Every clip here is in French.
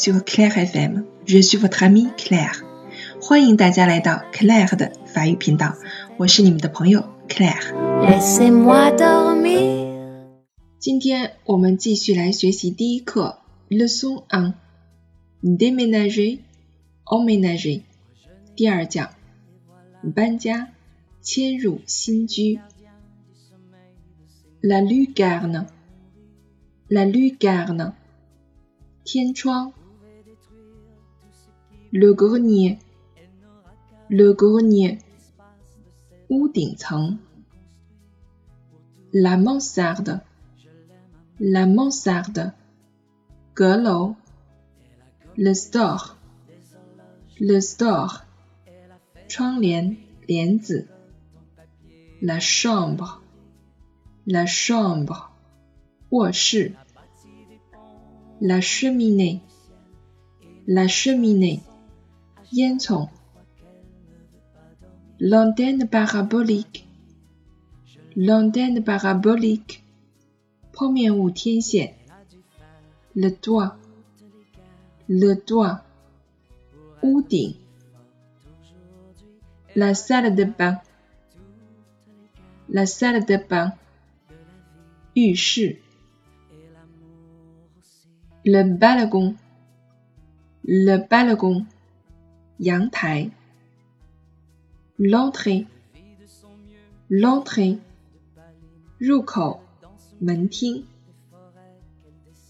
sur Claire FM. Je suis votre amie Claire. 欢迎大家来到 Claire 的法语频道，我是你们的朋友 Claire。今天我们继续来学习第一课 Leçon on Déménager, emménager。第二讲搬家，迁入新居。La lucarne, la lucarne。天窗 ，le grenier，le grenier，屋顶层，la mansarde，la mansarde，阁楼，le store，le store，窗帘帘子，la chambre，la chambre，卧室。la cheminée, la cheminée, l'antenne parabolique, l'antenne parabolique, le toit, le toit, la salle de bain, la salle de bain, 浴室。le balcon, le balcon, Yang L'entrée, l'entrée,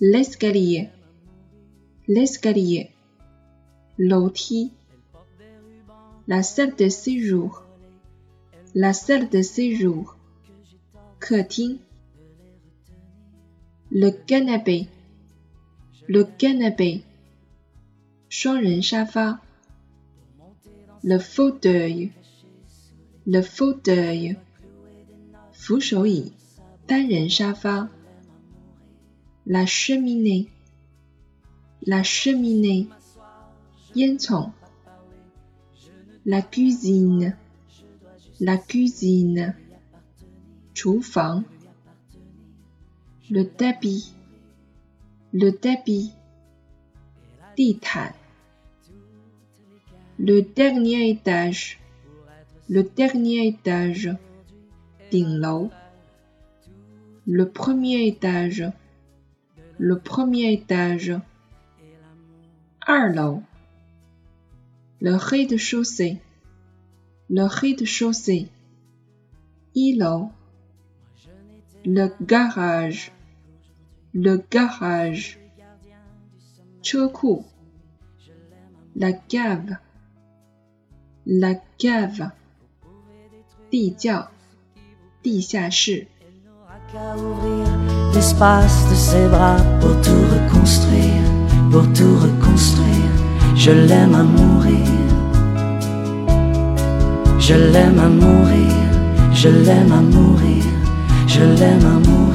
L'escalier, l'escalier, L'outil. La salle de séjour, la salle de séjour, Le canapé. Le canapé, le fauteuil, le fauteuil, la cheminée, la cheminée, la cuisine, la cuisine, le tapis, le tapis, le dernier étage, le dernier étage, le premier étage, le premier étage, le rez-de-chaussée, le rez-de-chaussée, le garage, le garage, Choku, la cave, la cave, l'espace de ses bras pour tout reconstruire, pour tout reconstruire. Je l'aime à mourir, je l'aime à mourir, je l'aime à mourir, je l'aime à mourir.